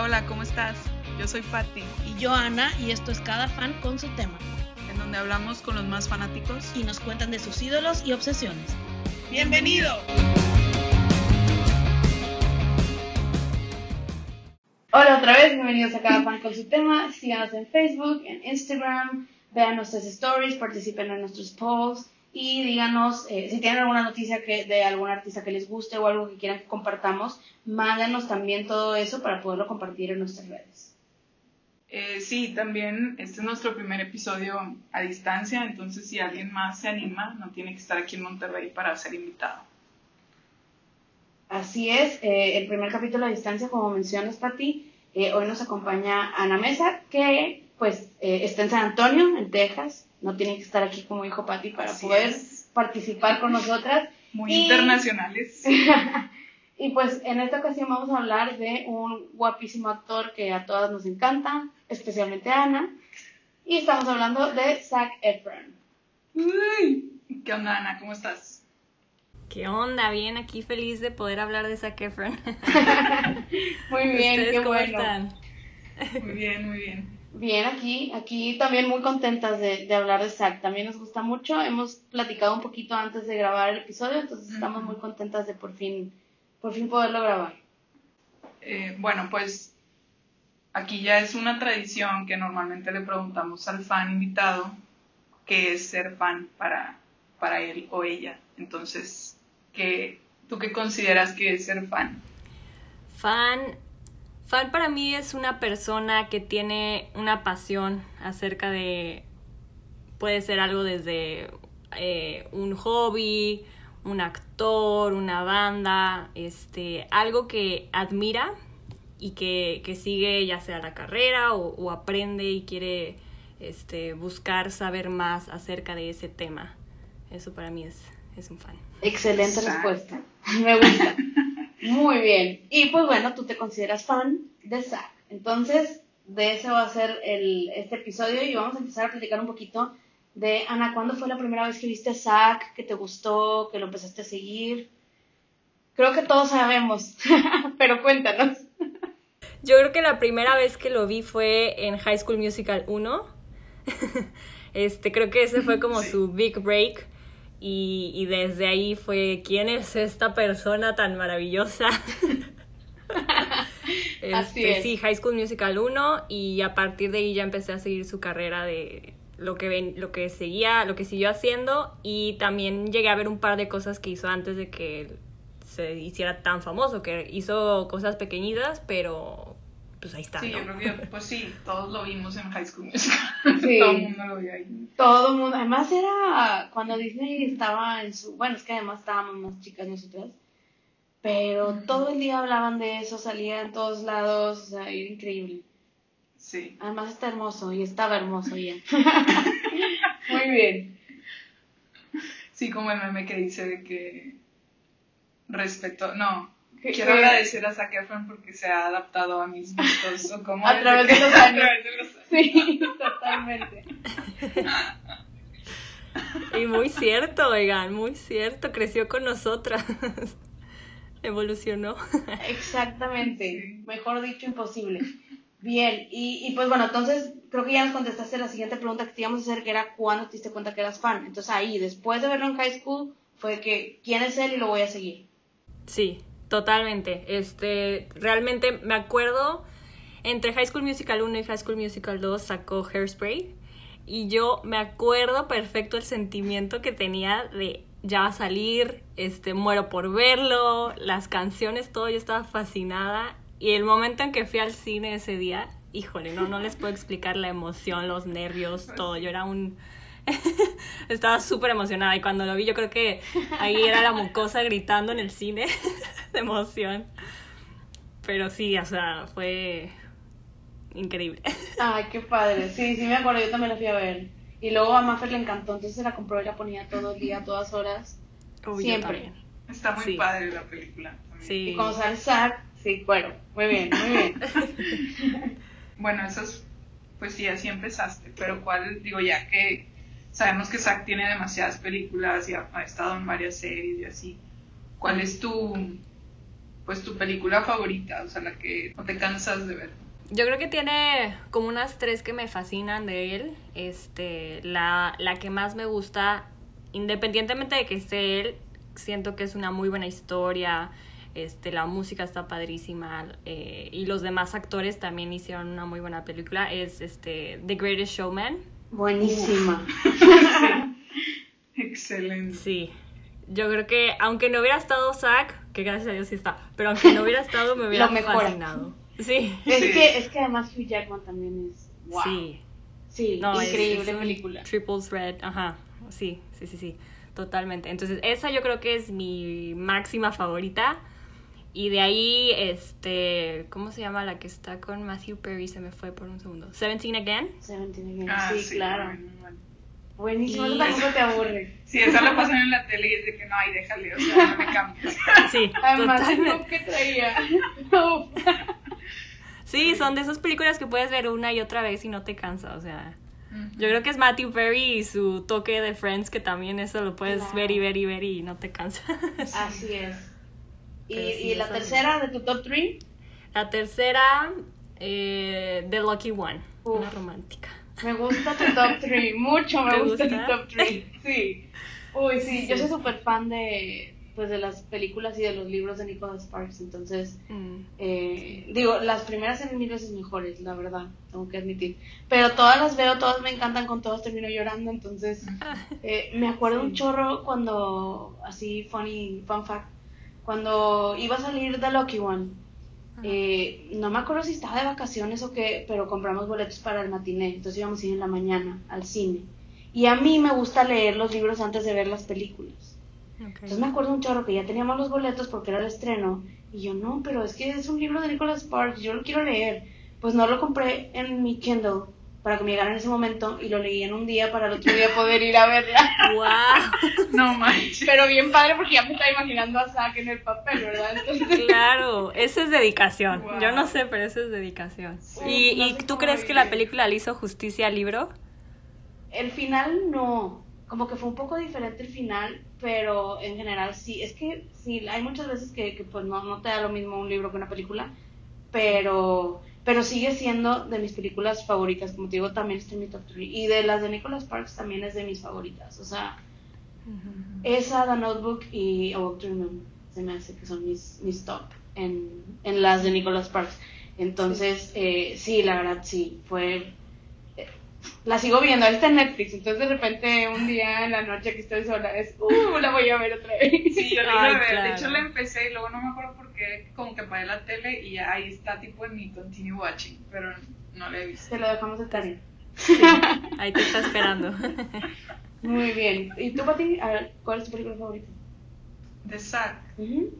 Hola, hola, ¿cómo estás? Yo soy Patti. Y yo Ana, y esto es Cada Fan con su tema. En donde hablamos con los más fanáticos y nos cuentan de sus ídolos y obsesiones. ¡Bienvenido! Hola otra vez, bienvenidos a Cada Fan con su tema. Síganos en Facebook, en Instagram, vean nuestras stories, participen en nuestros polls y díganos eh, si tienen alguna noticia que, de algún artista que les guste o algo que quieran que compartamos, mándenos también todo eso para poderlo compartir en nuestras redes. Eh, sí, también este es nuestro primer episodio a distancia, entonces si alguien más se anima, no tiene que estar aquí en Monterrey para ser invitado. Así es, eh, el primer capítulo a distancia, como mencionas, Pati, eh, hoy nos acompaña Ana Mesa, que pues está en San Antonio, en Texas, no tiene que estar aquí como dijo Patti para poder participar con nosotras. Muy internacionales. y pues en esta ocasión vamos a hablar de un guapísimo actor que a todas nos encanta, especialmente a Ana. Y estamos hablando de Zac Efron. Uy, ¿Qué onda, Ana? ¿Cómo estás? ¿Qué onda? Bien, aquí feliz de poder hablar de Zac Efron. muy bien, qué cómo Están? Muy bien, muy bien. Bien, aquí, aquí también muy contentas de, hablar de Zack. También nos gusta mucho. Hemos platicado un poquito antes de grabar el episodio, entonces estamos muy contentas de por fin, por fin poderlo grabar. Eh, bueno, pues aquí ya es una tradición que normalmente le preguntamos al fan invitado qué es ser fan para, para él o ella. Entonces, ¿qué, ¿tú qué consideras que es ser fan? Fan Fan para mí es una persona que tiene una pasión acerca de, puede ser algo desde eh, un hobby, un actor, una banda, este, algo que admira y que, que sigue ya sea la carrera o, aprende y quiere este, buscar saber más acerca de ese tema. Eso para mí es, es un fan. Excelente respuesta. Me gusta. Muy bien. Y pues bueno, tú te consideras fan de Zack. Entonces, de eso va a ser el, este episodio y vamos a empezar a platicar un poquito de, Ana, ¿cuándo fue la primera vez que viste a Zack? ¿Que te gustó? ¿Que lo empezaste a seguir? Creo que todos sabemos, pero cuéntanos. Yo creo que la primera vez que lo vi fue en High School Musical 1. este, creo que ese fue como su big break y, desde ahí fue, ¿quién es esta persona tan maravillosa? este, Sí, High School Musical 1 y a partir de ahí ya empecé a seguir su carrera de lo que, ven, lo que seguía, lo que siguió haciendo y también llegué a ver un par de cosas que hizo antes de que se hiciera tan famoso, que hizo cosas pequeñitas, pero pues ahí está. Sí, yo creo que, pues sí, todos lo vimos en High School Musical. Sí. todo el mundo lo vio ahí. Todo el mundo. Además era cuando Disney estaba en su. Bueno, es que además estábamos más chicas nosotras. Pero todo el día hablaban de eso, salía en todos lados, o sea, era increíble. Sí. Además está hermoso y estaba hermoso ya. Muy bien. Sí, como el meme que dice de que respeto, no, Quiero agradecer a Zac Efron porque se ha adaptado a mis gustos. O como a, través de los años. Sí, totalmente. Y muy cierto, oigan, muy cierto. Creció con nosotras. Evolucionó. Exactamente. Mejor dicho, imposible. Bien, y, y, pues bueno, entonces creo que ya nos contestaste la siguiente pregunta que te íbamos a hacer, que era cuándo te diste cuenta que eras fan. Entonces ahí, después de verlo en high school, fue que, ¿quién es él y lo voy a seguir? Sí, Totalmente. Este, realmente me acuerdo entre High School Musical 1 y High School Musical 2 sacó Hairspray y yo me acuerdo perfecto el sentimiento que tenía de ya va a salir, este muero por verlo, las canciones, todo, yo estaba fascinada y el momento en que fui al cine ese día, híjole, no no les puedo explicar la emoción, los nervios, todo. Yo era un Estaba súper emocionada y cuando lo vi yo creo que ahí era la mucosa gritando en el cine de emoción. Pero sí, o sea, fue increíble. Ay, qué padre. Sí, sí me acuerdo, yo también la fui a ver. Y luego a Maffer le encantó, entonces se la compró y la ponía todo el día, a todas horas. Siempre. Está muy padre la película. Sí. Y como sale Zack, sí, bueno, muy bien, muy bien. bueno, eso es, pues sí, así empezaste, pero ¿cuál, digo, ya que sabemos que Zack tiene demasiadas películas y ha, estado en varias series y así. ¿Cuál es tu, pues tu película favorita, o sea, la que no te cansas de ver. Yo creo que tiene como unas tres que me fascinan de él. Este, la, la que más me gusta, independientemente de que esté él, siento que es una muy buena historia. Este, la música está padrísima eh, y los demás actores también hicieron una muy buena película. Es este The Greatest Showman. Buenísima. Excelente. Sí. Yo creo que aunque no hubiera estado Zack, que gracias a Dios sí está, pero aunque no hubiera estado me hubiera fascinado. Sí. Es que, es que además Hugh Jackman también es wow. Sí, Sí. No, increíble es película. Triple threat, ajá. Sí, sí, sí, sí. Totalmente. Entonces, esa yo creo que es mi máxima favorita. Y de ahí, este, ¿cómo se llama la que está con Matthew Perry? Se me fue por un segundo. Seventeen Again. Seventeen Again. Ah, sí, claro. bueno. Buenísimo, Y- eso tampoco te aburre. Sí, esa la pasan en la tele y es de que no, ay, déjale, o sea, no me cambies. Sí, Además, el totalmente. que traía. Sí, son de esas películas que puedes ver una y otra vez y no te cansa, o sea. Yo creo que es Matthew Perry y su toque de Friends, que también eso lo puedes Claro. ver y ver y ver y no te cansa. Así es. ¿Y, sí, y la tercera de tu top 3? La tercera, eh, The Lucky One, Uf. una romántica. Me gusta tu top 3, mucho me ¿Te gusta, gusta? tu top 3. Sí. Uy, sí, yo soy súper fan de pues de las películas y de los libros de Nicholas Sparks, entonces Mm. eh, digo, las primeras eran mil veces mejores, la verdad, tengo que admitir. Pero todas las veo, todas me encantan, con todas termino llorando, entonces eh, me acuerdo un chorro cuando, así, funny, fun fact, cuando iba a salir The Lucky One, eh, no me acuerdo si estaba de vacaciones o qué, pero compramos boletos para el matiné, entonces íbamos a ir en la mañana al cine. Y a mí me gusta leer los libros antes de ver las películas. Entonces me acuerdo un chorro que ya teníamos los boletos porque era el estreno. Y yo, no, pero es que es un libro de Nicholas Sparks, yo lo quiero leer. Pues no lo compré en mi Kindle para que me llegara en ese momento y lo leí en un día para el otro día poder ir a verla. ¡Wow! No manches. Pero bien padre porque ya me estaba imaginando a Zack en el papel, ¿verdad? Entonces, Claro, eso es dedicación. Wow. Yo no sé, pero eso es dedicación. Sí, ¿Y, no y tú crees que la película le hizo justicia al libro? el final no, como que fue un poco diferente el final, pero en general sí, es que sí, hay muchas veces que, que, pues no, no te da lo mismo un libro que una película, pero, pero sigue siendo de mis películas favoritas, como te digo, también está en mi top 3, y de las de Nicholas Sparks también es de mis favoritas, o sea, esa, The Notebook y A Walk to Remember, se me hace que son mis, mis top en, en las de Nicholas Sparks. Entonces, eh, sí, la verdad, sí, fue... La sigo viendo, está en Netflix, entonces de repente un día en la noche que estoy sola es, uh, la voy a ver otra vez. Sí, yo la iba a ver. claro. De hecho, la empecé y luego no me acuerdo por qué, como que apagué la tele y ahí está, tipo en mi continue watching, pero no la he visto. Te lo dejamos de tarea. Sí, ahí te está esperando. Muy bien. ¿Y tú, Pati? A ver, ¿cuál es tu película favorita? De Zack, Ujú.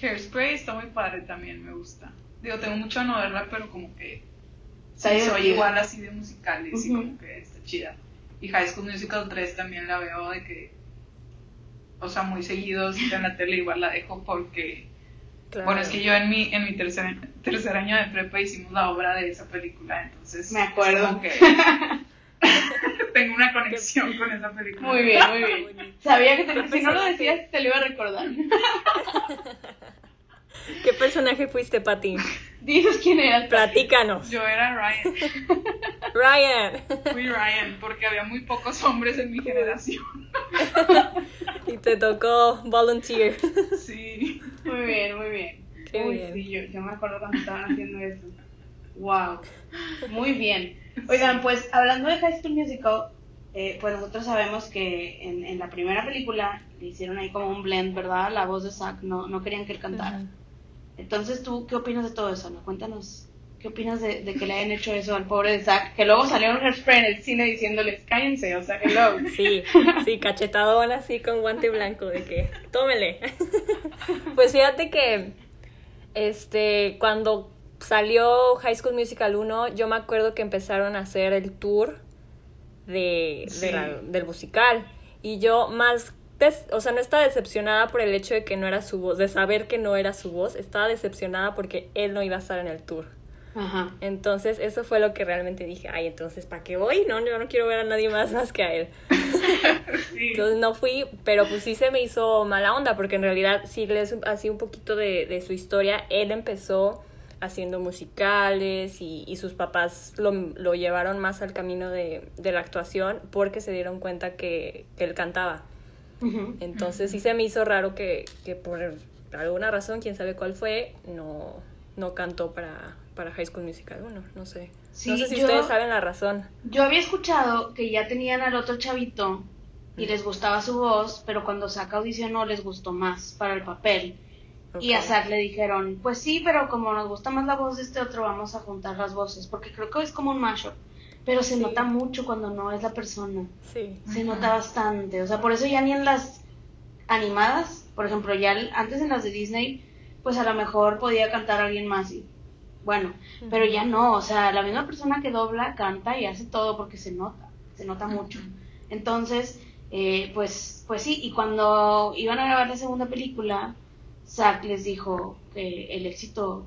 Hairspray está muy padre también, me gusta. Digo, tengo mucho a no verla, pero como que soy igual así de musicales y como que está chida. Y High School Musical 3 también la veo de que, o sea, muy seguido, si está en la tele igual la dejo porque, bueno, es que yo en mi, en mi tercer, tercer año de prepa hicimos la obra de esa película, entonces Me acuerdo. es como que tengo una conexión con esa película. Muy bien, muy bien. Sabía que te- ¿Qué si no lo decías te lo iba a recordar. ¿Qué personaje fuiste, Pati? Dices quién eras. Platícanos. Yo era Ryan, Ryan. fui Ryan, porque había muy pocos hombres en mi generación. Y te tocó volunteer. Sí. Muy bien, muy bien. Qué Uy, bien. sí, yo, yo me acuerdo cuando estaban haciendo eso. Wow. Muy bien. Oigan, pues hablando de High School Musical, eh, pues nosotros sabemos que en, en la primera película le hicieron ahí como un blend, ¿verdad? La voz de Zack, no, no querían que él cantara. Ujú. Entonces, ¿tú qué opinas de todo eso? No? Cuéntanos, ¿qué opinas de, de que le hayan hecho eso al pobre de Zack? Que luego salió un hairspray en el cine diciéndoles, cállense, o sea, hello. Sí, sí, cachetadón así con guante blanco de que tómele. Pues fíjate que este cuando salió High School Musical 1, yo me acuerdo que empezaron a hacer el tour de, de la- del musical y yo más o sea, no estaba decepcionada por el hecho de que no era su voz, de saber que no era su voz, estaba decepcionada porque él no iba a estar en el tour. Ajá. Entonces, eso fue lo que realmente dije, ay, entonces, ¿para qué voy? No, yo no quiero ver a nadie más más que a él. Sí. Entonces no fui, pero pues sí se me hizo mala onda, porque en realidad si lees así un poquito de, de su historia, él empezó haciendo musicales y, y sus papás lo, lo llevaron más al camino de, de la actuación porque se dieron cuenta que, que él cantaba. Entonces sí se me hizo raro que, que por alguna razón, quién sabe cuál fue, no, no cantó para, para High School Musical 1, no sé. Sí, no sé si yo- ustedes saben la razón. Yo había escuchado que ya tenían al otro chavito y les gustaba su voz, pero cuando Zack audicionó les gustó más para el papel. Y a Ok. Zack le dijeron, pues sí, pero como nos gusta más la voz de este otro, vamos a juntar las voces, porque creo que es como un mashup. Pero se Sí. nota mucho cuando no es la persona. Sí. Se nota bastante. O sea, por eso ya ni en las animadas, por ejemplo, ya el- antes en las de Disney, pues a lo mejor podía cantar alguien más. Y, bueno, pero ya no. O sea, la misma persona que dobla, canta y hace todo porque se nota. Se nota mucho. Entonces, eh, pues, pues sí, y cuando iban a grabar la segunda película, Zack les dijo que el éxito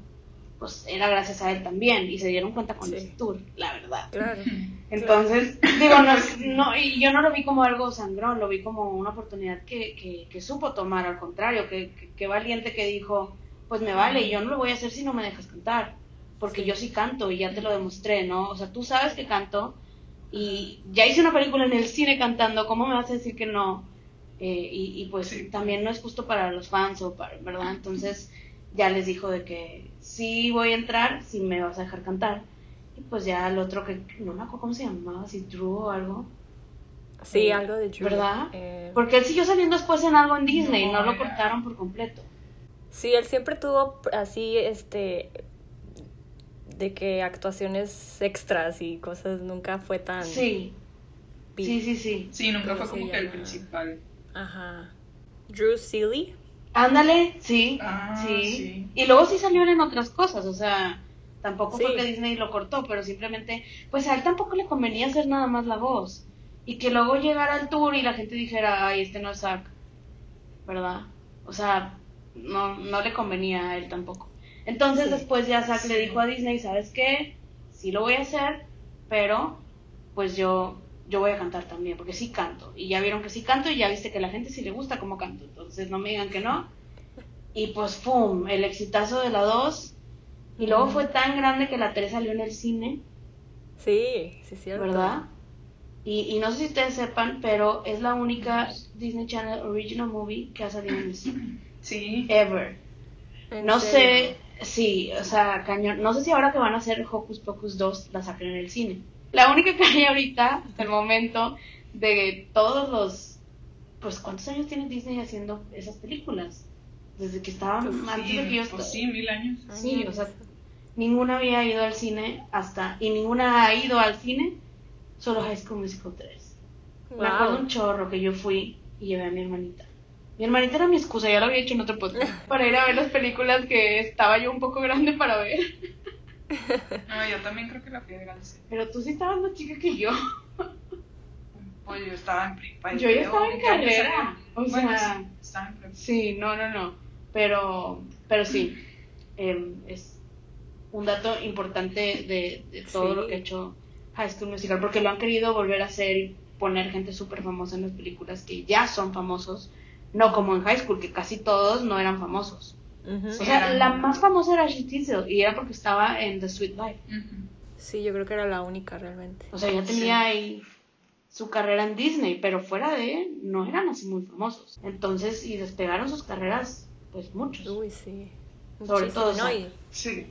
pues era gracias a él también y se dieron cuenta con Sí. ese tour, la verdad. Claro. Entonces, digo, no, no, y yo no lo vi como algo sangrón, lo vi como una oportunidad que, que, que supo tomar, al contrario, que, que, que valiente que dijo, pues me vale, yo no lo voy a hacer si no me dejas cantar, porque yo sí canto y ya te lo demostré, ¿no? O sea, tú sabes que canto y ya hice una película en el cine cantando, ¿cómo me vas a decir que no? Eh, y, y pues Sí. también no es justo para los fans o para, ¿verdad? Entonces ya les dijo de que sí voy a entrar si me vas a dejar cantar. Y pues ya el otro que no me acuerdo cómo se llamaba, si Drew o algo. Sí, Eh, algo de Drew. ¿verdad? Eh, Porque él siguió saliendo después en algo en Disney, no, No, lo cortaron por completo. Sí, él siempre tuvo así, este, de que actuaciones extras y cosas nunca fue tan... Sí, big. sí, sí, sí. Sí, nunca ¿Cómo fue como que el principal. Ajá. Drew Seeley. Ándale, sí, Ah, sí. sí. Y luego sí salieron en otras cosas, o sea, tampoco Sí. fue que Disney lo cortó, pero simplemente, pues a él tampoco le convenía hacer nada más la voz. Y que luego llegara al tour y la gente dijera, ay, este no es Zack, ¿verdad? O sea, no, no le convenía a él tampoco. Entonces Sí. después ya Zack le dijo a Disney, ¿sabes qué? Sí lo voy a hacer, pero pues yo yo voy a cantar también, porque sí canto. Y ya vieron que sí canto y ya viste que a la gente sí le gusta cómo canto. Entonces no me digan que no. Y pues, ¡pum! El exitazo de la 2. Y luego fue tan grande que la 3 salió en el cine, Sí, sí, cierto. ¿verdad? Y, y no sé si ustedes sepan, pero es la única Disney Channel Original Movie que ha salido en el cine. Sí. Ever. ¿En No serio? sé, sí, o sea, cañón. No sé si ahora que van a hacer Hocus Pocus 2 la saquen en el cine. La única que hay ahorita, hasta el momento, de todos los. Pues, ¿cuántos años tiene Disney haciendo esas películas? Desde que estaban Pues antes sí, de que yo pues estaba- sí, mil años. Sí, o sea, ninguna había ido al cine hasta. Y ninguna ha ido al cine, solo High School Musical 3. Me acuerdo un chorro que yo fui y llevé a mi hermanita. Mi hermanita era mi excusa, ya lo había hecho en otro podcast, para ir a ver las películas que estaba yo un poco grande para ver. No, yo también creo que la fui al cine. Pero tú sí estabas más chica que yo. Pues yo estaba en prepa. Yo ya estaba en ¿qué año carrera, o Bueno, sea- sí, estaba en prepa. Sí, no, no, no. Pero, pero sí, em, es un dato importante de, de todo Sí. lo que ha hecho High School Musical, porque lo han querido volver a hacer y poner gente súper famosa en las películas que ya son famosos, no como en High School, que casi todos no eran famosos. O sea, la más famosa era Ashley Tisdale y era porque estaba en The Sweet Life. Sí, yo creo que era la única realmente. O sea, ya tenía Sí. ahí su carrera en Disney, pero fuera de él no eran así muy famosos. Entonces, y despegaron sus carreras, pues muchos. Uy, sí. Sobre Muchísimo, todo ¿no? Y, Sí.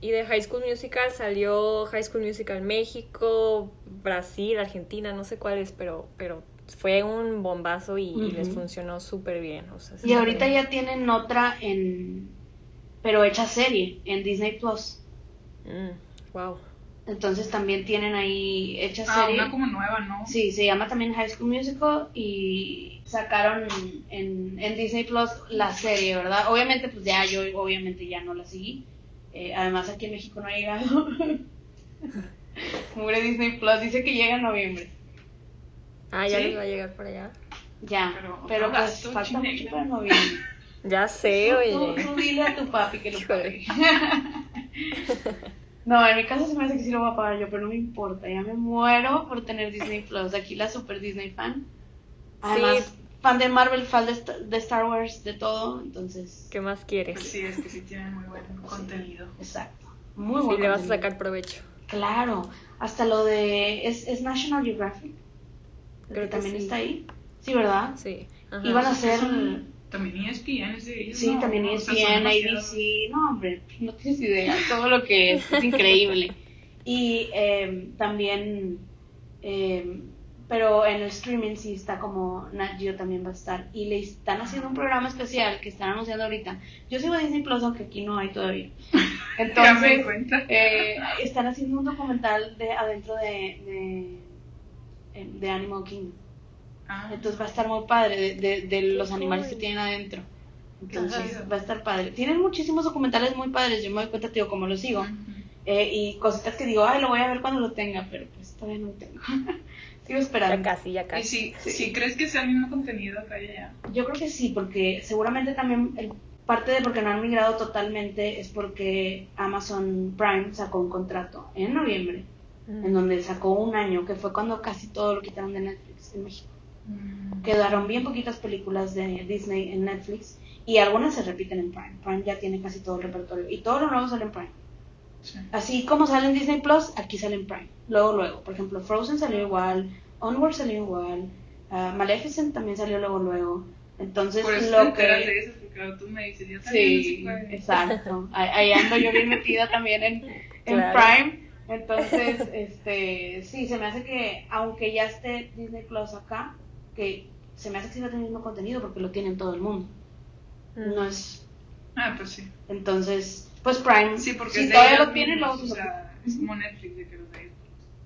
y de High School Musical salió High School Musical México, Brasil, Argentina, no sé cuáles, pero, pero fue un bombazo y, y les funcionó súper bien. O sea, Y ahorita ya tienen otra en, pero hecha serie, en Disney Plus. Mm, wow. Entonces también tienen ahí hecha Ah, serie. una como nueva, ¿no? Sí, se llama también High School Musical y sacaron en, en Disney Plus la serie, ¿verdad? Obviamente, pues ya yo obviamente ya no la seguí. Eh, además aquí en México no ha llegado. Mugre Disney Plus dice que llega en noviembre. Ah, ya ¿Sí? les va a llegar por allá. Ya, Pero pero, pues falta mucho para noviembre. Ya sé, Tú, oye. tú dile a tu papi que lo pague. no, en mi caso se me hace que sí lo voy a pagar yo, pero no me importa. Ya me muero por tener Disney Plus. Aquí la super Disney fan. Además, fan de Marvel, fan de, Sta- de Star Wars, de todo, entonces, ¿Qué más Pues quieres? sí, es que sí tienen muy buen contenido. exacto. Muy Sí, bueno. le vas a sacar provecho. Claro, hasta lo de. ¿Es, es National Geographic? Creo que que también sí. está ahí. Sí, ¿verdad? Sí. ajá. Iban a hacer. También E ESPN es de ellos. Sí, ¿no? también O sea, ESPN, demasiado- ABC. No, hombre, no tienes idea. Todo lo que es, es increíble. Y eh, también. eh, pero en el streaming sí está como Nat Geo también va a estar. Y le están haciendo un programa especial que están anunciando ahorita. Yo sigo a Disney Plus, aunque aquí no hay todavía. Ya me di Entonces, cuenta. eh, están haciendo un documental de adentro de, de, de Animal Kingdom. Ah, Entonces va a estar muy padre de, de, de los animales cool. que tienen adentro. Entonces Ajá. va a estar padre. Tienen muchísimos documentales muy padres. Yo me doy cuenta, tío, como lo sigo. Eh, y cositas que digo, ay, lo voy a ver cuando lo tenga, pero pues todavía no lo tengo. Sigo esperando. Ya casi, ya ¿Y casi. si, si crees que sea el mismo contenido acá y allá? Yo creo que sí, porque seguramente también el- parte de por qué no han migrado totalmente es porque Amazon Prime sacó un contrato en noviembre, Mm. en donde sacó un año, que fue cuando casi todo lo quitaron de Netflix en México. Mm. Quedaron bien poquitas películas de Disney en Netflix y algunas se repiten en Prime. Prime ya tiene casi todo el repertorio y todo lo nuevo sale en Prime. Sí. Así como sale en Disney Plus, aquí sale en Prime. Luego, luego. Por ejemplo, Frozen salió igual, Onward salió igual, ah, Maleficent también salió luego, luego. Entonces, Por eso lo que... de eso, porque tú me dices, yo también Sí, no sé exacto. Ahí, ahí ando yo bien metida también en, en Claro. Prime. Entonces, este, sí, se me hace que, aunque ya esté Disney Plus acá, que se me hace que siga teniendo el mismo contenido porque lo tienen todo el mundo. Mm. No es, Ah, pues sí. entonces, pues Prime, Sí, porque si todavía lo tienen, mismos, luego o se sea, es como Netflix de que los de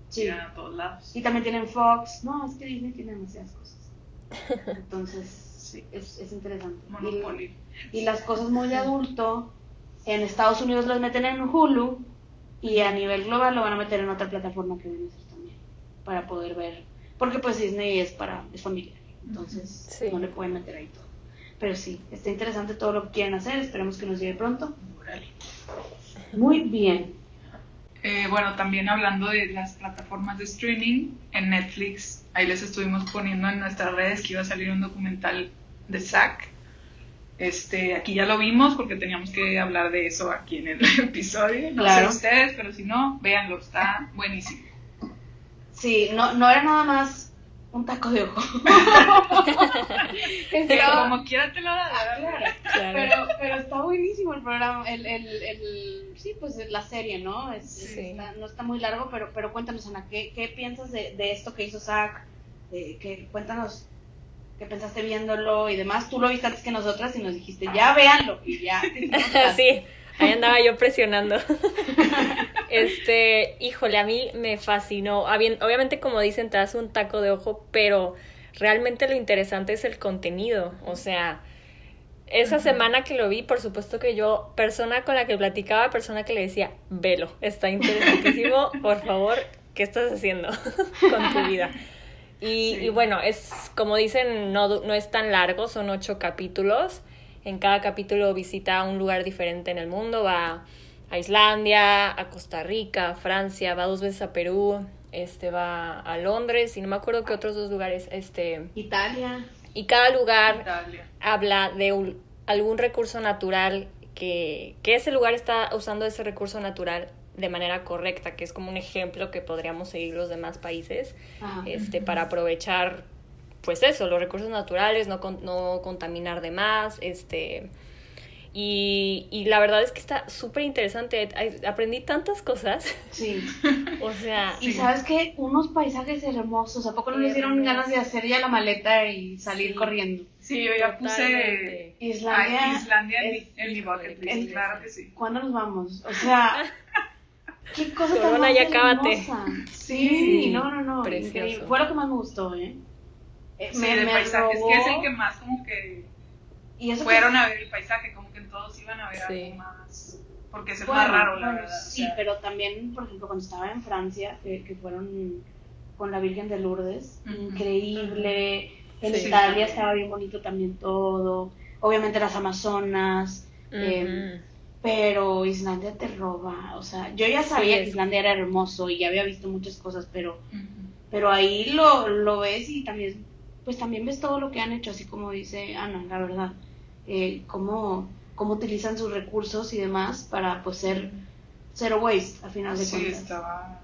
Sí. tiran a todos lados. Y también tienen Fox. No, es que Disney tiene demasiadas cosas. Entonces, sí, es, es interesante. Y- Monopoly. Y, las cosas muy de adulto, en Estados Unidos las meten en Hulu y a nivel global lo van a meter en otra plataforma que viene a ser también. Para poder ver. Porque pues Disney es para, es familiar. Entonces, Sí. no le pueden meter ahí todo. Pero sí, está interesante todo lo que quieren hacer. Esperemos que nos llegue pronto. Muy bien. Eh, bueno, también hablando de las plataformas de streaming, en Netflix, ahí les estuvimos poniendo en nuestras redes que iba a salir un documental de Zack. Este, aquí ya lo vimos porque teníamos que hablar de eso aquí en el episodio. No Claro. sé ustedes, pero si no, véanlo, está buenísimo. Sí, no, no era nada más un taco de ojo. Estaba- como quiera te lo da. Ah, claro. Claro. Pero, pero está buenísimo el programa, el, el, el, sí, pues la serie, ¿no? Es- Sí. está- no está muy largo, pero, pero cuéntanos, Ana, ¿qué, qué piensas de, de esto que hizo Zack? Eh, que, cuéntanos qué pensaste viéndolo y demás. Tú lo viste antes que nosotras y nos dijiste, ya véanlo, y ya. sí, ahí andaba yo presionando. Este, híjole, a mí me fascinó. Habien- Obviamente, como dicen, te das un taco de ojo, pero realmente lo interesante es el contenido. O sea, esa semana que lo vi, por supuesto que yo, persona con la que platicaba, persona que le decía, velo, está interesantísimo, por favor, ¿qué estás haciendo con tu vida? Y, Sí. y bueno, es como dicen, no, no es tan largo, son ocho capítulos. En cada capítulo visita un lugar diferente en el mundo, va a Islandia, a Costa Rica, a Francia, va dos veces a Perú, este va a Londres y no me acuerdo qué otros dos lugares, este, Italia. y cada lugar Italia. habla de un- algún recurso natural que, que ese lugar está usando ese recurso natural de manera correcta, que es como un ejemplo que podríamos seguir los demás países este, para aprovechar, pues eso, los recursos naturales, no, con- no contaminar de más, este, y, y la verdad es que está súper interesante, aprendí tantas cosas, Sí. o sea, Y sabes que unos paisajes hermosos, ¿a poco no les dieron ganas de hacer ya la maleta y salir Sí. corriendo? Sí, yo ya puse. Islandia. Ay, Islandia en, es- mi, en mi bucket list, es- claro que sí. ¿Cuándo nos vamos? O sea, qué cosa tan Corona, más ya. Sí, Sí, no, no, no, precioso. increíble. Fue lo que más me gustó, ¿eh? Sí, de paisajes, robó- que es el que más como que y eso que- fueron a ver el paisaje, como que todos iban a ver Sí. algo más, porque es el Bueno, más raro, la bueno, verdad. o Sí, sea, pero también, por ejemplo, cuando estaba en Francia, que, que fueron con la Virgen de Lourdes, increíble. En Sí. Italia estaba bien bonito también todo. Obviamente las Amazonas. eh. Pero Islandia te roba. O sea, yo ya sabía Sí, que Islandia era hermoso y ya había visto muchas cosas, pero, pero ahí lo, lo ves y también pues también ves todo lo que han hecho, así como dice Ana, la verdad, eh, cómo, cómo utilizan sus recursos y demás para pues ser zero waste, a final de Sí, cuentas. estaba.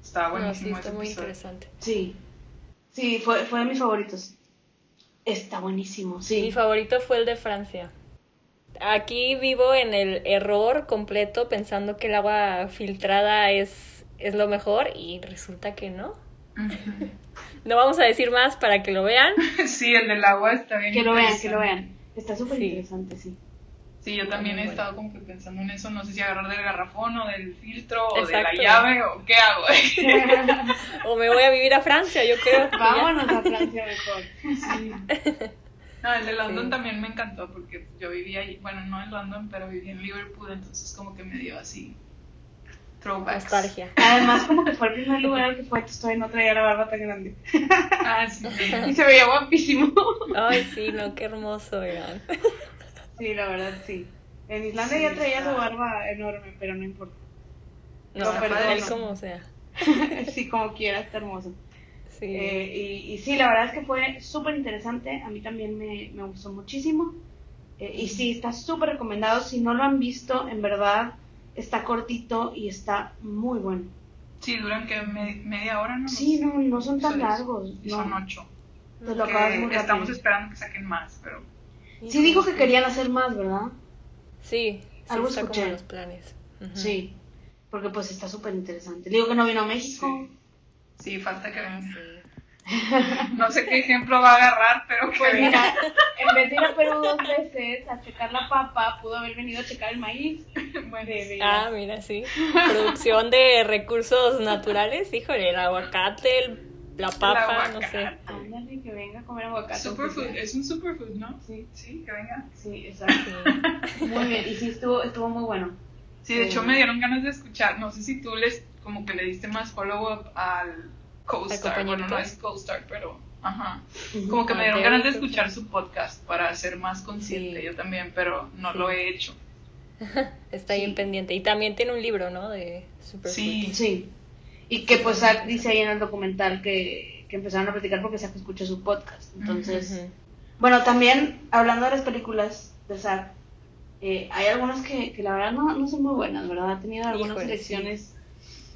Estaba No, sí, buenísimo. está muy episodio. interesante. Sí, sí, fue, fue de mis favoritos. Está buenísimo, sí. Mi favorito fue el de Francia. Aquí vivo en el error completo pensando que el agua filtrada es, es lo mejor y resulta que no. No vamos a decir más para que lo vean. Sí, el del agua está bien. Que lo vean, que lo vean. Está súper Sí. interesante, sí. Sí, yo también Muy he bueno. estado como que pensando en eso, no sé si agarrar del garrafón o del filtro o de la llave o qué hago. O me voy a vivir a Francia, yo creo. Vámonos a Francia mejor. Sí. No, el de London Sí. también me encantó porque yo vivía ahí, bueno, no en London, pero vivía en Liverpool, entonces como que me dio así throwbacks. Nostalgia. Además, como que fue el primer lugar al que fue, todavía no traía la barba tan grande. Ah, sí, sí. Y se veía guapísimo. Ay, sí, no, qué hermoso eran. Sí, la verdad, sí. En Islandia Sí, ya traía su barba enorme, pero no importa. No, No, perdón. él como sea. sí, como quiera, está hermoso. Sí. Eh, y, y sí, la verdad es que fue súper interesante. A mí también me, me gustó muchísimo. Eh, y sí, está súper recomendado. Si no lo han visto, en verdad está cortito y está muy bueno. Sí, duran que me- media hora, ¿no? Sí, no, no son tan largos. Y No, Son ocho. te lo Que acabas muy estamos esperando que saquen más, pero Sí dijo que querían hacer más, ¿verdad? Sí, sí Algo está escuché. como en los planes. Sí, porque pues está súper interesante. Digo que no vino a México. sí, falta que Ah, venga. sí. No sé qué ejemplo va a agarrar, pero que Pues venga. mira, en vez de ir a Perú dos veces a checar la papa, pudo haber venido a checar el maíz. Bueno. Ah, mira, sí. Producción de recursos naturales, híjole, el aguacate, el- la papa, no sé. Ándale, que venga a comer aguacate. Superfood, es un superfood, ¿no? Sí. Sí, que venga. Sí, exacto. Muy bien, y sí, estuvo, estuvo muy bueno. Sí, de hecho Sí. me dieron ganas de escuchar. No sé si tú les, como que le diste más follow-up al co-star. Bueno, no es co-star, pero, ajá. Como que me Ah, dieron Derek, ganas de escuchar su podcast para ser más consciente. Sí. Yo también, pero no Sí. lo he hecho. Está bien Sí. pendiente. Y también tiene un libro, ¿no? De Superfood. Sí. Sí. Y que pues Zach dice ahí en el documental que, que empezaron a platicar porque Zach escucha su podcast. Entonces, bueno, también hablando de las películas de Zach, eh, hay algunas que, que la verdad no, no son muy buenas, ¿verdad? Ha tenido algunas Híjole, sí.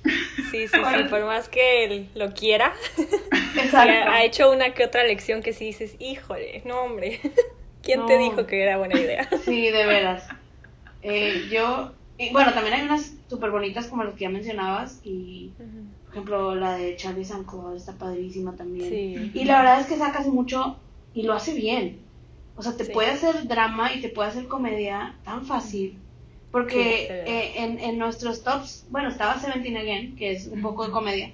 Sí, sí, sí, por más que él lo quiera, ha hecho una que otra lección que sí dices, híjole, no hombre, ¿quién te dijo que era buena idea? Sí, de veras. Eh, yo, y bueno, también hay unas súper bonitas como las que ya mencionabas y, por ejemplo, la de Charlie Sanko está padrísima también. Sí. Y la verdad es que sacas mucho y lo hace bien. O sea, te Sí. puede hacer drama y te puede hacer comedia tan fácil. Porque Sí, eh, en, en nuestros tops, bueno, estaba Seventeen Again, que es un poco de comedia,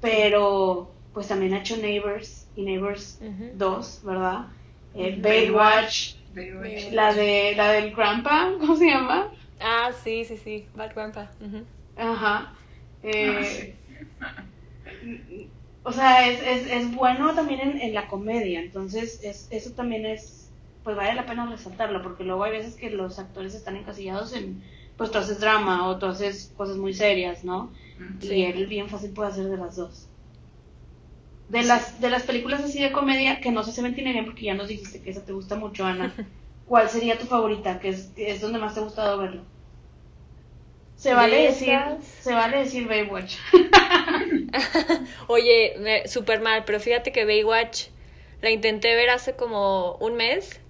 pero pues también ha hecho Neighbors y Neighbors. 2, ¿verdad? Eh. Baywatch, Baywatch. la de la del Grandpa, ¿cómo se llama? Ah, sí, sí, sí, Bad Grandpa. Ajá. Eh, Ah, sí. O sea, es, es, es bueno también en, en la comedia, entonces es, eso también es, pues vale la pena resaltarlo, porque luego hay veces que los actores están encasillados en, pues tú haces drama o tú haces cosas muy serias, ¿no? Mm. Sí. Y él bien fácil puede hacer de las dos. De las, de las películas así de comedia, que no sé si me bien porque ya nos dijiste que esa te gusta mucho, Ana, ¿cuál sería tu favorita? Que es, que es donde más te ha gustado verlo. Se vale De decir, se vale decir Baywatch. Oye, súper mal, pero fíjate que Baywatch la intenté ver hace como un mes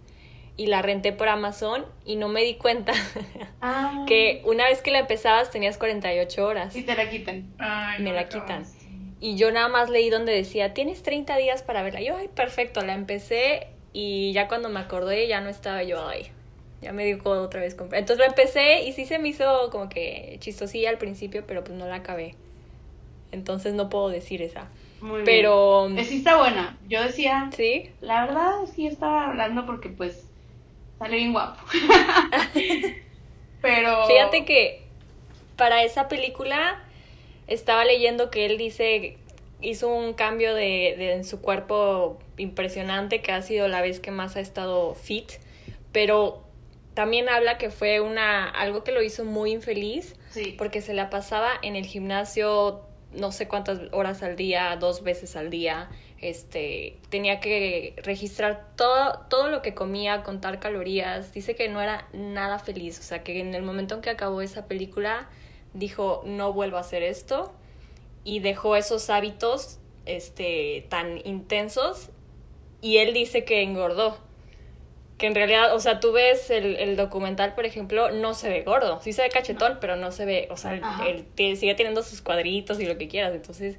y la renté por Amazon y no me di cuenta Ah, que una vez que la empezabas tenías 48 horas. Y te la quitan. Ay, me no la acabas. quitan. Y yo nada más leí donde decía, tienes 30 días para verla. Yo, ay, perfecto, la empecé y ya cuando me acordé ya no estaba yo, ay, ya me dio codo otra vez. comprar. Entonces la empecé y sí se me hizo como que chistosilla al principio, pero pues no la acabé. Entonces no puedo decir esa. Muy bien. Pero, Eh, Sí está buena. Yo decía, sí, la verdad es que yo estaba hablando porque pues sale bien guapo. Pero... Fíjate que para esa película estaba leyendo que él dice hizo un cambio de, de- en su cuerpo impresionante que ha sido la vez que más ha estado fit, pero también habla que fue una algo que lo hizo muy infeliz Sí. porque se la pasaba en el gimnasio no sé cuántas horas al día, dos veces al día, este, tenía que registrar todo, todo lo que comía, contar calorías. Dice que no era nada feliz, o sea, que en el momento en que acabó esa película dijo, no vuelvo a hacer esto y dejó esos hábitos este, tan intensos y él dice que engordó. Que en realidad, o sea, tú ves el, el documental, por ejemplo, no se ve gordo. Sí se ve cachetón, pero no se ve, o sea, él, tiene- sigue teniendo sus cuadritos y lo que quieras. Entonces,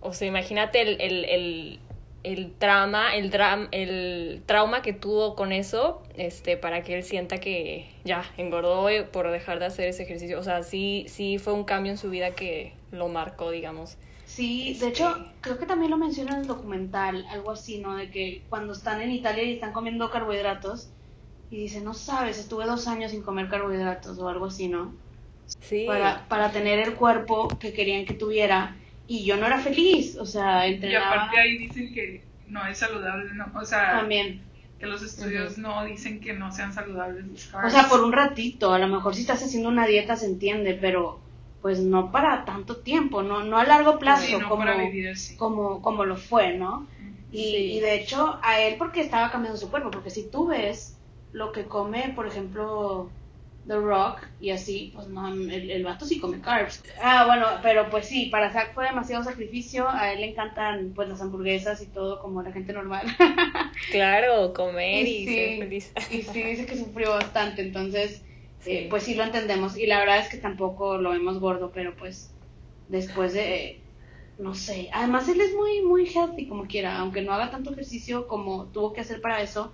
o sea, imagínate el, el, el, el trauma, el, dram, el trauma que tuvo con eso, este, para que él sienta que ya engordó por dejar de hacer ese ejercicio. O sea, sí, sí fue un cambio en su vida que lo marcó, digamos. Sí, Este- de hecho, creo que también lo menciona en el documental, algo así, ¿no? De que cuando están en Italia y están comiendo carbohidratos, y dice, no sabes, estuve dos años sin comer carbohidratos o algo así, ¿no? Sí. Para, para tener el cuerpo que querían que tuviera, y yo no era feliz, o sea, Y entrenaba aparte ahí dicen que no es saludable, ¿no? O sea, también. que los estudios no dicen que no sean saludables los O sea, por un ratito, a lo mejor si estás haciendo una dieta se entiende, pero pues no para tanto tiempo, no, no a largo plazo, Sí, no como, para vivir así. como, como lo fue, ¿no? Y, Sí. y de hecho, a él porque estaba cambiando su cuerpo, porque si tú ves lo que come, por ejemplo, The Rock y así, pues no, el, el vato sí come carbs. Ah, bueno, pero pues sí, para Zack fue demasiado sacrificio, a él le encantan pues las hamburguesas y todo como la gente normal. Claro, comer y, Y ser sí. feliz. y sí dice que sufrió bastante, entonces Sí. eh, pues sí lo entendemos y la verdad es que tampoco lo vemos gordo, pero pues después de no sé, además él es muy muy healthy como quiera, aunque no haga tanto ejercicio como tuvo que hacer para eso,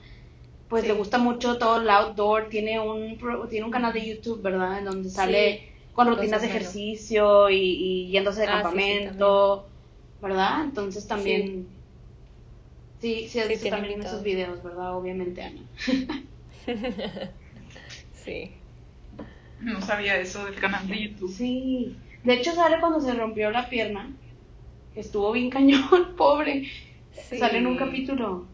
pues Sí. le gusta mucho todo el outdoor, tiene un pro- tiene un canal de YouTube, ¿verdad? En donde sale con rutinas de ejercicio y, y yéndose de Ah, sí, sí, campamento, ¿verdad? Entonces también Sí, sí, has Sí, visto tiene también invitados. esos videos, ¿verdad? Obviamente, Ana. Sí. No sabía eso del canal de YouTube. Sí. De hecho, sale cuando se rompió la pierna. Estuvo bien cañón, pobre. Sí. Sale en un capítulo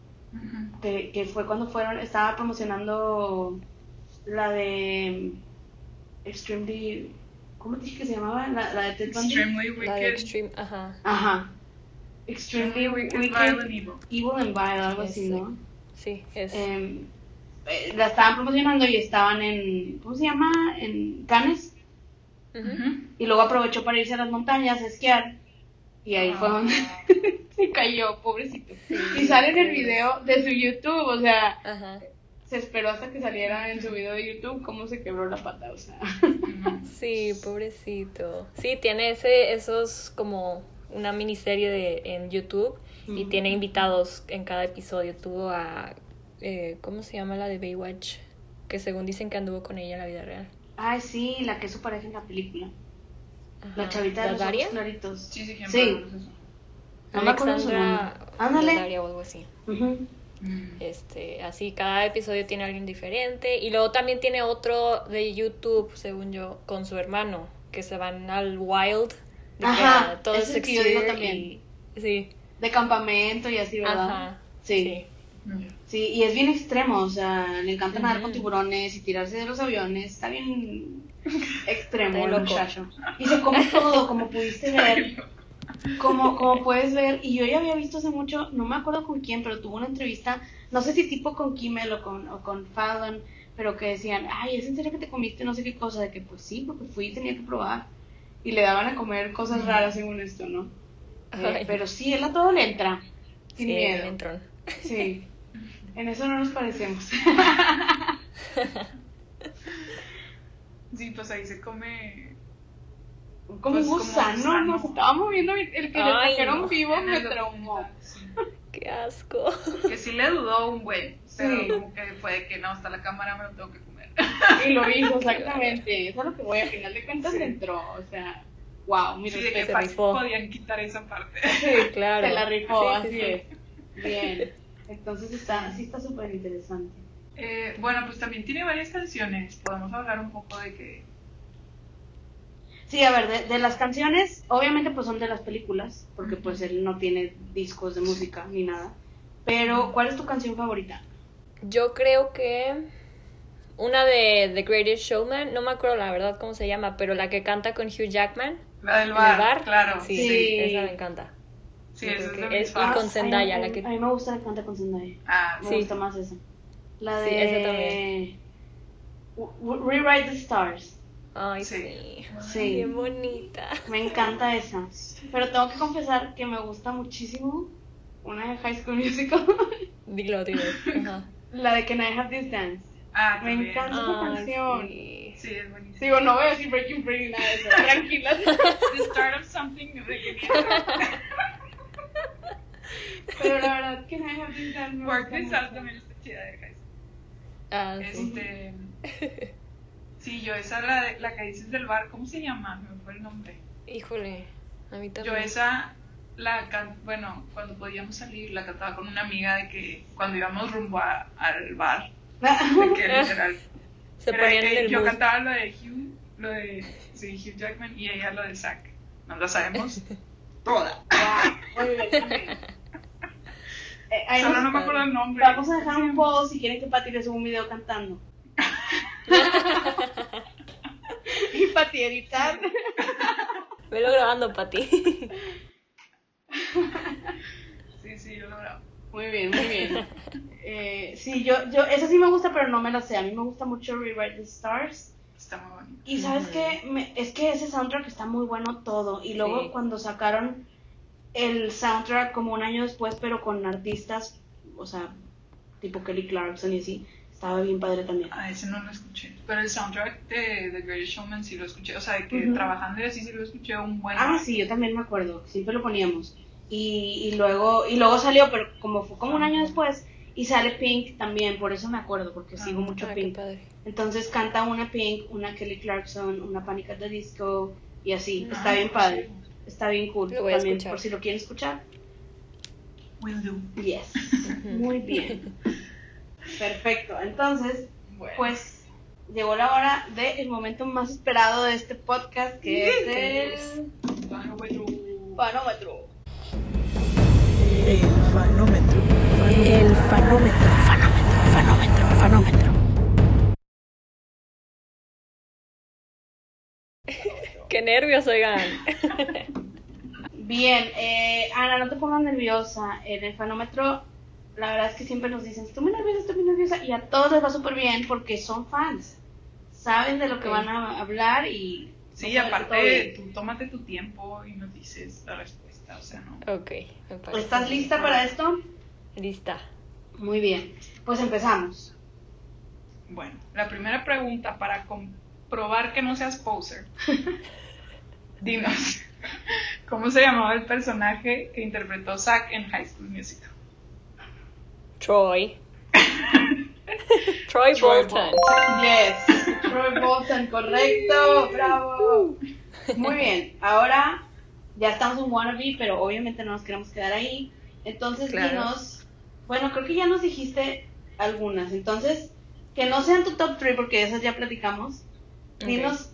Que, que fue cuando fueron, estaba promocionando la de Extremely, ¿cómo te dije que se llamaba? La, la de Ted Bundy. Extremely La de wicked. Extreme, ajá. Ajá. Extremely Wicked, Wicked, Vile and Evil. Evil and Vile, algo así. ¿no? Sí, es. Em, eh, la estaban promocionando y estaban en, ¿cómo se llama? En Cannes. Y luego aprovechó para irse a las montañas a esquiar. Y ahí fue Ah. donde se cayó, pobrecito. Y sale en el video de su YouTube, o sea, Ajá. se esperó hasta que saliera en su video de YouTube cómo se quebró la pata, o sea. Sí, pobrecito. Sí, tiene ese, esos como una miniserie de, en YouTube y tiene invitados en cada episodio. Tuvo a, eh, ¿cómo se llama la de Baywatch? Que según dicen que anduvo con ella en la vida real. Ay, sí, la que es su pareja en la película. La chavita de los ojos claritos. Sí, sí, Sí. No me acuerdo su Alexandra nombre. Ándale. Daria o algo así. Ujú. Mm. Este, así cada episodio tiene alguien diferente y luego también tiene otro de YouTube, según yo, con su hermano, que se van al wild, de que Ajá, a todo ese es es el que yo digo también. y- sí, De campamento y así, ¿verdad? ajá, Sí. Sí, y es bien extremo, o sea, le encanta nadar con tiburones y tirarse de los aviones, está bien extremo el loco. muchacho. Y se come todo, como pudiste ver, como, como puedes ver, y yo ya había visto hace mucho, no me acuerdo con quién, pero tuvo una entrevista, no sé si tipo con Kimmel o con, o con Fallon, pero que decían, ay, ¿es en serio que te comiste no sé qué cosa? De que pues sí, porque fui y tenía que probar. Y le daban a comer cosas raras según esto, ¿no? Eh, pero sí, él a todo le entra, sin sí, miedo. Sí, en eso no nos parecemos. Sí, pues ahí se come. Como Pues, un como gusano, gusano. nos estaba moviendo el que le trajeron no. vivo en me traumó. sí. Qué asco. Que sí le dudó un buen, pero Sí. como que fue de que no, hasta la cámara me lo tengo que comer. Y lo hizo, exactamente. Eso es lo que voy, a final de cuentas le entró. O sea, wow, mi Sí, de que se rifó. podían quitar esa parte. Sí, Claro. Se la rifó, Sí, sí, así sí. es. Bien. Entonces está, sí está súper interesante. Eh, bueno, pues también tiene varias canciones. Podemos hablar un poco de que. Sí, a ver, de, de las canciones, obviamente pues son de las películas, porque pues él no tiene discos de música ni nada. Pero, ¿cuál es tu canción favorita? Yo creo que una de The Greatest Showman, no me acuerdo la verdad cómo se llama, pero la que canta con Hugh Jackman La del bar, claro. Sí, Sí. esa me encanta. Sí, esa es que de mis es- y favoritas. con Zendaya, Ay, la a, que- a mí me gusta la que canta con Zendaya. Ah, Me Sí. gusta más esa. La de... Sí, esa también. Rewrite the Stars. Ay, Sí. sí. Sí. Bien bonita. Me encanta esa. Pero tengo que confesar que me gusta muchísimo una de High School Musical. Dilo, dilo. Ajá. la de Can I Have This Dance. Ah, Me también. encanta. Esa Ay, canción. sí. Sí, es buenísimo. Digo, no voy a decir Breaking Free ni nada de eso. Tranquila. The start of something. Pero la verdad, Can I Have This Dance Work This. Out también está chida de High School. Ah, sí. Este. Sí, yo esa, la, de- la que dices del bar, ¿cómo se llama? Me fue el nombre. Híjole, a mí también. Yo esa, la can bueno, cuando podíamos salir, la cantaba con una amiga de que cuando íbamos rumbo a- al bar, de que literal. Se ponían que en el yo cantaba lo de Hugh, lo de sí, Hugh Jackman y ella lo de Zack. Nos la sabemos toda. Wow, muy bien, muy bien. Eh, ahí Solo nos- no me acuerdo el nombre. Vamos a dejar un post si quieren que Pati les suba un video cantando. y Pati editar. Velo grabando, Pati. Sí, sí, yo lo grabo. Muy bien, muy bien. Eh, sí, yo, yo, esa sí me gusta, pero no me la sé. A mí me gusta mucho Rewrite the Stars. Está muy bonito. Y sabes Ujú. qué, es que ese soundtrack está muy bueno todo. Y luego Sí. cuando sacaron el soundtrack como un año después, pero con artistas, o sea, tipo Kelly Clarkson y así, estaba bien padre también. Ah, ese no lo escuché. Pero el soundtrack de The Greatest Showman sí lo escuché. O sea, de que trabajando y así sí lo escuché un buen Ah, sí, yo también me acuerdo, siempre lo poníamos. Y, y luego y luego salió, pero como fue como un año después, y sale Pink también, por eso me acuerdo, porque Ah, sigo mucho Ah, qué Pink. padre. Entonces canta una Pink, una Kelly Clarkson, una Panic! at the Disco, y así, Ah, está bien padre, está bien cool Lo voy a también, escuchar. por si lo quieren escuchar. Will do. Yes, muy bien. Perfecto, entonces, Bueno. pues llegó la hora del momento más esperado de este podcast, que ¿Qué es el Barómetro. parómetro. El fanómetro. El fanómetro, fanómetro, fanómetro, fanómetro. Qué nervios, oigan. Bien, eh, Ana, no te pongas nerviosa. En el fanómetro, la verdad es que siempre nos dicen, estoy muy nerviosa, estoy muy nerviosa. Y a todos les va súper bien porque son fans. Saben de lo que van a hablar y... Sí, aparte, tú tómate tu tiempo y nos dices la respuesta, o sea, ¿no? Ok. ¿Estás lista para esto? Lista. Muy bien, pues empezamos. Bueno, la primera pregunta para comprobar que no seas poser. Dinos, ¿cómo se llamaba el personaje que interpretó Zack en High School Musical? Troy. Troy Troy Bolton. Yes, Troy Bolton, correcto, bravo. Muy bien, ahora ya estamos en Wannabe, pero obviamente no nos queremos quedar ahí. Entonces, Claro. dinos, bueno, creo que ya nos dijiste algunas, entonces, que no sean tu top 3 porque esas ya platicamos. Dinos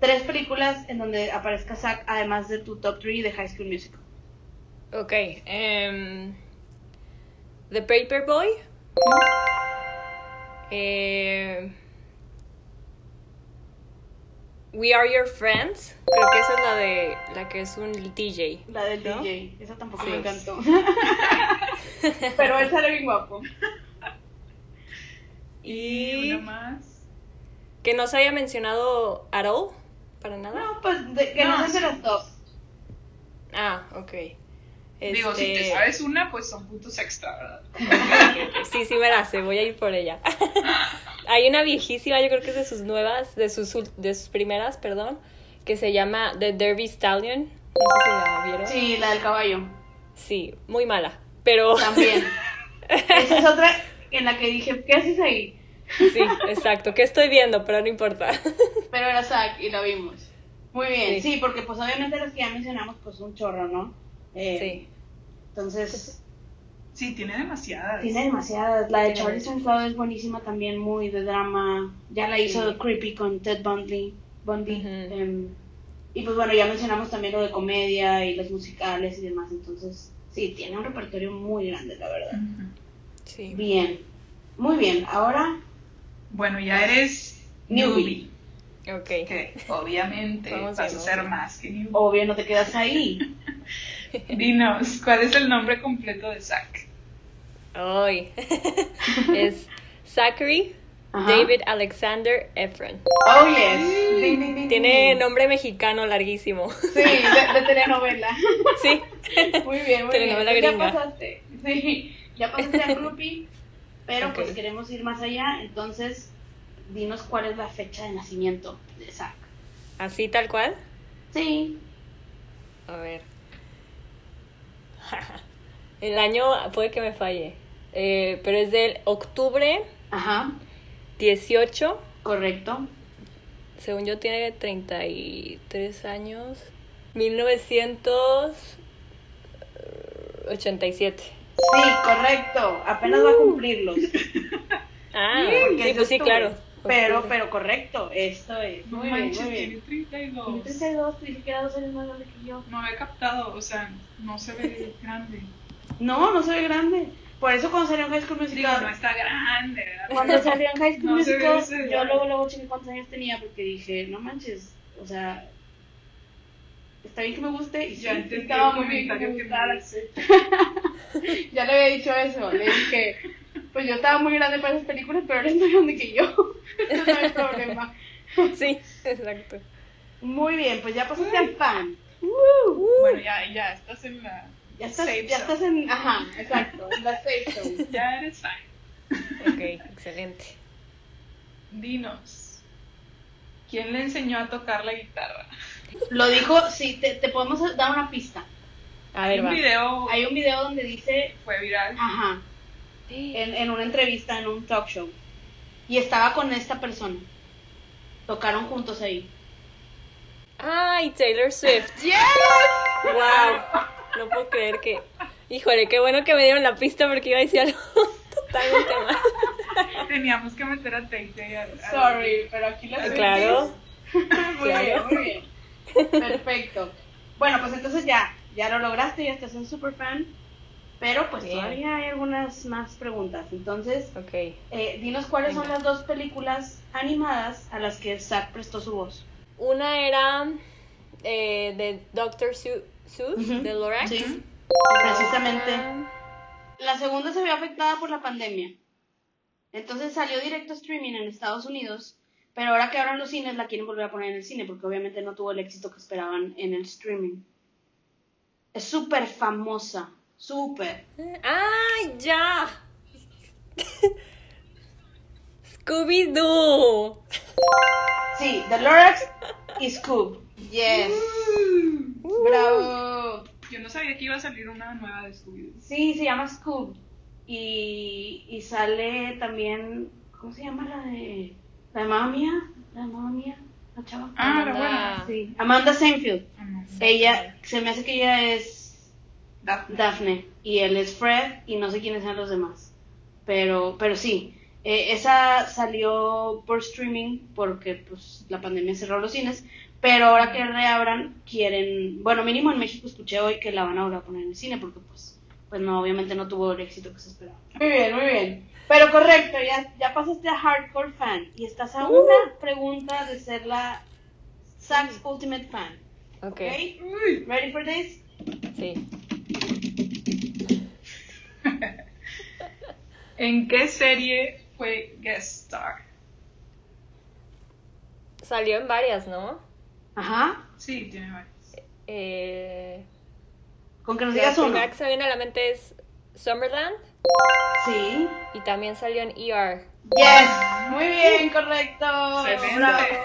tres películas en donde aparezca Zack, además de tu top 3 de High School Musical. Ok. em, The Paperboy. Eh, We Are Your Friends. Creo que esa es la de la que es un DJ. La del ¿No? DJ, esa tampoco Sí. me encantó. pero él sale bien guapo. Y Y una más. Que no se haya mencionado at all, para nada. No, pues de- que no, No, sí. las top. Ah, ok. Digo, si te Este, sabes una, pues son puntos extra, ¿verdad? Sí, sí me la sé, voy a ir por ella. Hay una viejísima, yo creo que es de sus nuevas, de sus, ul- de sus primeras, perdón, que se llama The Derby Stallion. No sé si la vieron. Sí, la del caballo. Sí, muy mala. Pero También. Esa es otra en la que dije, ¿qué haces ahí? Sí, exacto. ¿Qué estoy viendo? Pero no importa. Pero era Zack y la vimos. Muy bien, Sí. sí, porque pues obviamente las que ya mencionamos, pues un chorro, ¿no? Eh, Sí. Entonces, Sí, tiene demasiadas. tiene demasiadas. La de Charlie. Sunflower es buenísima también, muy de drama. Ya la hizo. Creepy con Ted Bundy. Bundy. Em, y pues bueno, ya mencionamos también lo de comedia y los musicales y demás. Entonces, sí, tiene un repertorio muy grande, la verdad. Sí. Bien. Muy bien, ahora Bueno, ya eres Newbie. newbie. Ok. Que obviamente Vamos vas a bien, ser bien. más que newbie. obvio no te quedas ahí. Dinos, ¿cuál es el nombre completo de Zack? Hoy es Zachary Ajá. David Alexander Efron. Oh, yes. Ding, ding, ding, Tiene nombre mexicano larguísimo. Sí, de, de telenovela. Sí. Muy bien, muy bien. Telenovela Ya gringa. pasaste. Sí, ya pasaste a Groupie. Pero pues queremos ir más allá. Entonces, dinos cuál es la fecha de nacimiento de Zack. Así tal cual. Sí. A ver. El año puede que me falle. Eh, pero es del octubre Ajá. 18. Correcto. Según yo tiene 33 años. 1987. Sí, correcto. Apenas va a cumplirlos. Ah, sí, es pues sí, claro. Pero, pero correcto. Esto es. No Muy bien, manches, muy tiene bien. 32. Tiene 32, te dije que era dos años más grande que yo. No había captado, o sea, no se ve grande. No, no se ve grande. Por eso cuando salió en High School Digo, Musical, no está grande, ¿verdad? cuando salió en High School No Musical, yo luego luego chequé cuántos años tenía porque dije, no manches, o sea, está bien que me guste y Ya sí, estaba muy bien que me que gustara. ya le había dicho eso, le dije, pues yo estaba muy grande para esas películas, pero eres más grande que yo, eso no es problema. Sí, exacto. Muy bien, pues ya pasaste al fan. Uh, Bueno, ya, ya, estás en la. ya estás, safe ya zone. estás en, ajá, exacto, en la safe zone. Ya eres fine. Ok, excelente. Dinos, ¿quién le enseñó a tocar la guitarra? Lo dijo, sí, te, te podemos dar una pista. A Hay ver, un va. video, Hay un video donde dice, fue viral. ajá, en, en una entrevista, en un talk show. Y estaba con esta persona. Tocaron juntos ahí. Ay, Taylor Swift. ¡Yes! Wow. No puedo creer que. Híjole, qué bueno que me dieron la pista porque iba a decir algo totalmente mal. Teníamos que meter a al- Sorry, pero aquí la Claro. muy bien, muy bien. Perfecto. Bueno, pues entonces ya, ya lo lograste, ya estás un super fan. Pero pues Bien. todavía hay algunas más preguntas. Entonces, Ok. eh, dinos cuáles son las dos películas animadas a las que Zack prestó su voz. Una era eh, de. Su Seuss, de Lorax. Sí, precisamente. Ah, La segunda se vio afectada por la pandemia. Entonces salió directo a streaming en Estados Unidos, pero ahora que abran los cines la quieren volver a poner en el cine porque obviamente no tuvo el éxito que esperaban en el streaming. Es súper famosa, súper. ¡Ah, ya! Scooby-Doo. Sí, The Lorax y Scoob. Yes. Bravo. Yo no sabía que iba a salir una nueva de Scooby-Doo. Sí, se llama Scoob. Y, y sale también, ¿cómo se llama la de... La Mía? La Mía, la chava. Ah, la buena. Sí, Amanda Seinfeld. No. Ella, se me hace que ella es Daphne. Daphne y él es Fred y no sé quiénes sean los demás. Pero, pero sí, eh, esa salió por streaming porque pues la pandemia cerró los cines, pero ahora que reabran quieren, bueno, mínimo en México escuché hoy que la van a volver a poner en el cine porque pues, pues no, obviamente no tuvo el éxito que se esperaba. Muy bien, muy bien. Pero correcto, ya, ya pasaste a Hardcore Fan y estás a una pregunta de ser la Sax Ultimate Fan. Ok, Okay? Ready for this? sí. ¿En qué serie fue guest star? Salió en varias, ¿no? Ajá. Sí, tiene varias. Eh, Con que nos la digas uno. primera que se me viene a la mente es Summerland Sí. y también salió en ER. Yes. Muy bien, correcto. Bravo. ¡Felicidades!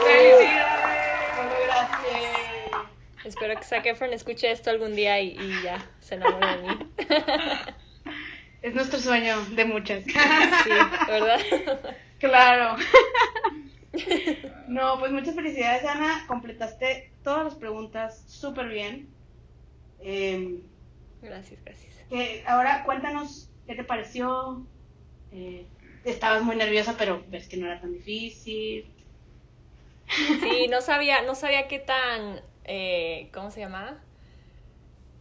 Muy gracias. Espero que Zac Efron escuche esto algún día y, y ya se enamore de mí. Es nuestro sueño de muchas. Sí, ¿verdad? Claro. No, pues muchas felicidades, Ana. Completaste todas las preguntas súper bien. Eh, Gracias, gracias. que ahora cuéntanos qué te pareció. Eh, estabas muy nerviosa, pero ves que no era tan difícil. Sí, no sabía, no sabía qué tan, eh, ¿cómo se llama?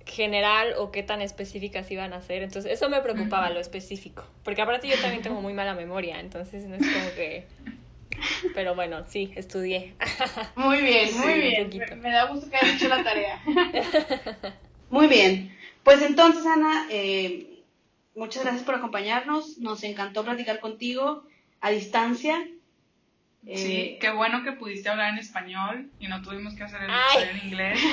General o qué tan específicas iban a ser. Entonces, eso me preocupaba, lo específico. Porque aparte yo también tengo muy mala memoria, entonces no es como que Pero bueno, sí, estudié. Muy bien, Sí, muy bien. Me, me da gusto que hayas hecho la tarea. muy bien. Pues entonces, Ana, eh, muchas gracias por acompañarnos. Nos encantó platicar contigo a distancia. Sí, Eh, qué bueno que pudiste hablar en español y no tuvimos que hacer el Ay. episodio en inglés.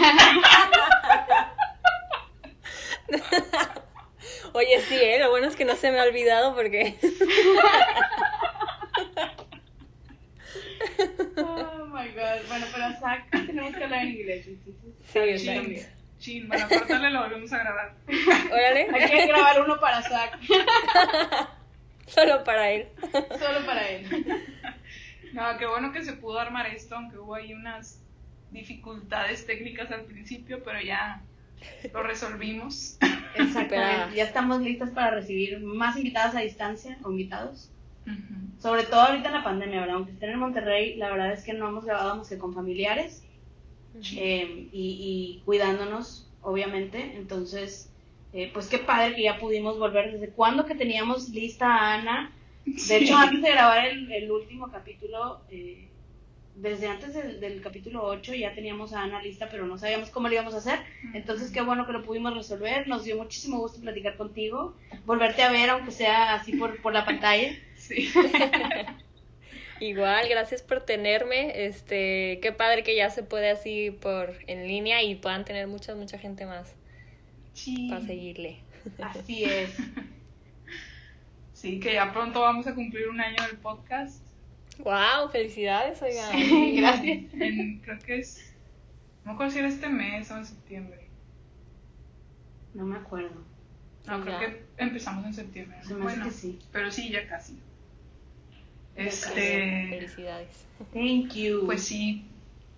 Oye, sí, ¿eh? Lo bueno es que no se me ha olvidado porque... Oh my god. Bueno, pero Zach tenemos que hablar en inglés. entonces, Sí, exacto. bien. Chin, bueno, cortarle lo volvemos a grabar. Órale, Hay que grabar uno para Zach, solo para él. solo para él. No, qué bueno que se pudo armar esto, aunque hubo ahí unas dificultades técnicas al principio, pero ya lo resolvimos. Exactamente. Ya estamos listas para recibir más invitadas a distancia o invitados. Sobre todo ahorita en la pandemia, ¿verdad? Aunque estén en Monterrey, la verdad es que no hemos grabado más que con familiares eh, y, y cuidándonos, obviamente. Entonces, eh, pues qué padre que ya pudimos volver. ¿Desde cuándo que teníamos lista a Ana? De hecho, antes de grabar el, el último capítulo, eh, desde antes del, del capítulo 8 ya teníamos a Ana lista, pero no sabíamos cómo lo íbamos a hacer. Entonces, qué bueno que lo pudimos resolver. Nos dio muchísimo gusto platicar contigo, volverte a ver, aunque sea así por, por la pantalla. Sí. Igual, gracias por tenerme. Este, qué padre que ya se puede así por en línea y puedan tener mucha, mucha gente más Sí. para seguirle. Así es. Sí, que ya pronto vamos a cumplir un año del podcast. Wow, felicidades, oigan. Gracias. En- creo que es. No me acuerdo si era este mes o en septiembre. No me acuerdo. No, creo Ya. que empezamos en septiembre. Se me hace Bueno, que sí. pero sí, ya casi. Este. Felicidades. Thank you. Pues sí,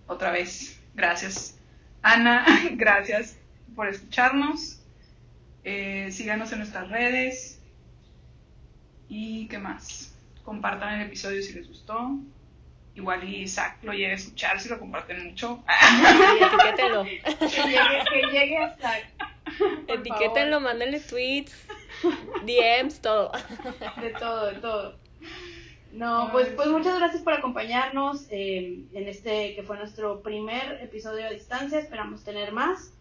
otra vez, gracias. Ana, gracias por escucharnos. Eh, síganos en nuestras redes. ¿Y qué más? Compartan el episodio si les gustó. Igual y Zach lo llegue a escuchar si lo comparten mucho. Sí, etiquétenlo. que llegue, que llegue hasta. por Etiquétenlo, mándenle tweets, DMs, todo. De todo, de todo. No, pues, pues muchas gracias por acompañarnos eh, en este que fue nuestro primer episodio a distancia. Esperamos tener más.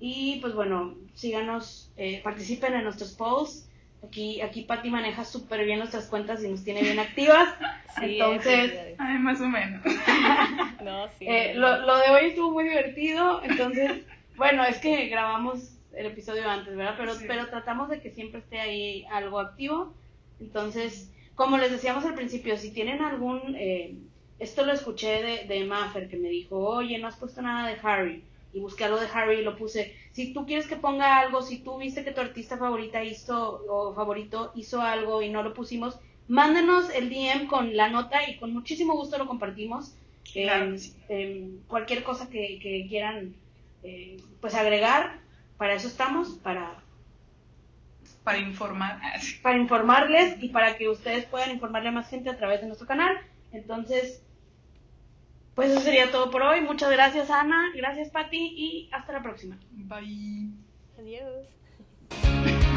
Y pues bueno, síganos, eh, participen en nuestros polls. Aquí, aquí Patti maneja súper bien nuestras cuentas y nos tiene bien activas. Sí, Entonces, felicidades. Ay, más o menos. No, sí. Eh, lo, lo de hoy estuvo muy divertido, entonces, bueno, es que grabamos el episodio antes, ¿verdad? Pero, Sí. pero tratamos de que siempre esté ahí algo activo. Entonces, como les decíamos al principio, si tienen algún, eh, esto lo escuché de, de Maffer que me dijo, oye, no has puesto nada de Harry. Y busqué algo de Harry y lo puse. Si tú quieres que ponga algo, si tú viste que tu artista favorita hizo, o favorito hizo algo y no lo pusimos, mándenos el DM con la nota y con muchísimo gusto lo compartimos. Eh, Claro eh, cualquier cosa que, que quieran eh, pues agregar, para eso estamos, para, Para informar. para informarles y para que ustedes puedan informarle a más gente a través de nuestro canal. Entonces, pues eso sería todo por hoy. Muchas gracias Ana, gracias Patti y hasta la próxima. Bye. Adiós.